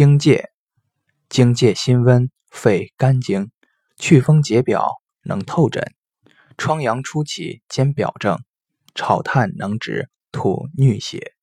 荆芥，荆芥辛温，肺肝经，祛风解表，能透疹。疮疡初起兼表症，炒炭能止，吐衄血。